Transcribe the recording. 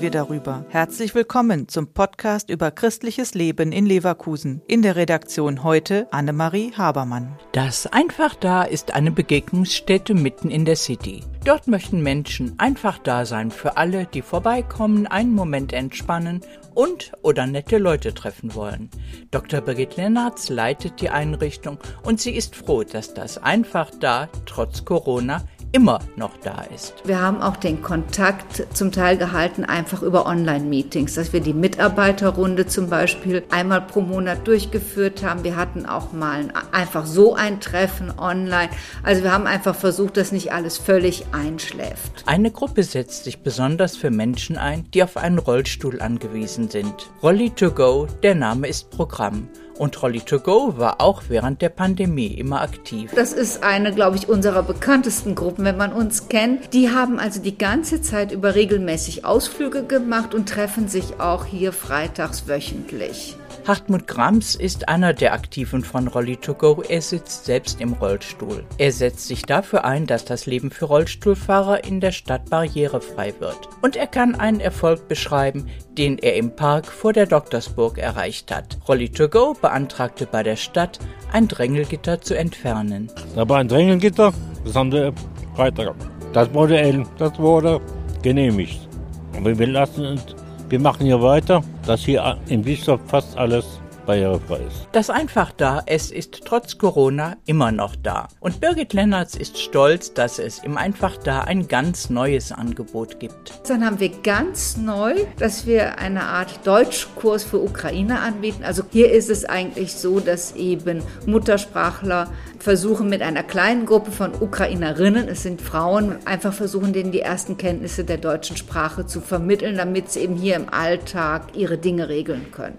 darüber. Herzlich willkommen zum Podcast über christliches Leben in Leverkusen. In der Redaktion heute Annemarie Habermann. Das Einfach da ist eine Begegnungsstätte mitten in der City. Dort möchten Menschen einfach da sein für alle, die vorbeikommen, einen Moment entspannen und oder nette Leute treffen wollen. Dr. Birgit Lennartz leitet die Einrichtung und sie ist froh, dass das einfach da trotz Corona immer noch da ist. Wir haben auch den Kontakt zum Teil gehalten, einfach über Online-Meetings, dass wir die Mitarbeiterrunde zum Beispiel einmal pro Monat durchgeführt haben. Wir hatten auch mal einfach so ein Treffen online. Also wir haben einfach versucht, dass nicht alles völlig einschläft. Eine Gruppe setzt sich besonders für Menschen ein, die auf einen Rollstuhl angewiesen sind. Rolly to Go, der Name ist Programm. Und Rolly to Go war auch während der Pandemie immer aktiv. Das ist eine, glaube ich, unserer bekanntesten Gruppen, wenn man uns kennt. Die haben also die ganze Zeit über regelmäßig Ausflüge gemacht und treffen sich auch hier freitags wöchentlich. Hartmut Grams ist einer der Aktiven von Rolly to Go. Er sitzt selbst im Rollstuhl. Er setzt sich dafür ein, dass das Leben für Rollstuhlfahrer in der Stadt barrierefrei wird. Und er kann einen Erfolg beschreiben, den er im Park vor der Doktorsburg erreicht hat. Rolly to Go beantragte bei der Stadt, ein Drängelgitter zu entfernen. Aber ein Drängelgitter, das haben wir Freitag. Das wurde, das wurde genehmigt. Aber wir lassen uns wir machen hier weiter, dass hier im Bischof fast alles barrierefrei ist. Das einfach da, es ist trotz Corona immer noch da. Und Birgit Lennertz ist stolz, dass es im einfach da ein ganz neues Angebot gibt. Dann haben wir ganz neu, dass wir eine Art Deutschkurs für Ukrainer anbieten. Also hier ist es eigentlich so, dass eben Muttersprachler versuchen mit einer kleinen Gruppe von Ukrainerinnen, es sind Frauen, einfach versuchen, denen die ersten Kenntnisse der deutschen Sprache zu vermitteln, damit sie eben hier im Alltag ihre Dinge regeln können.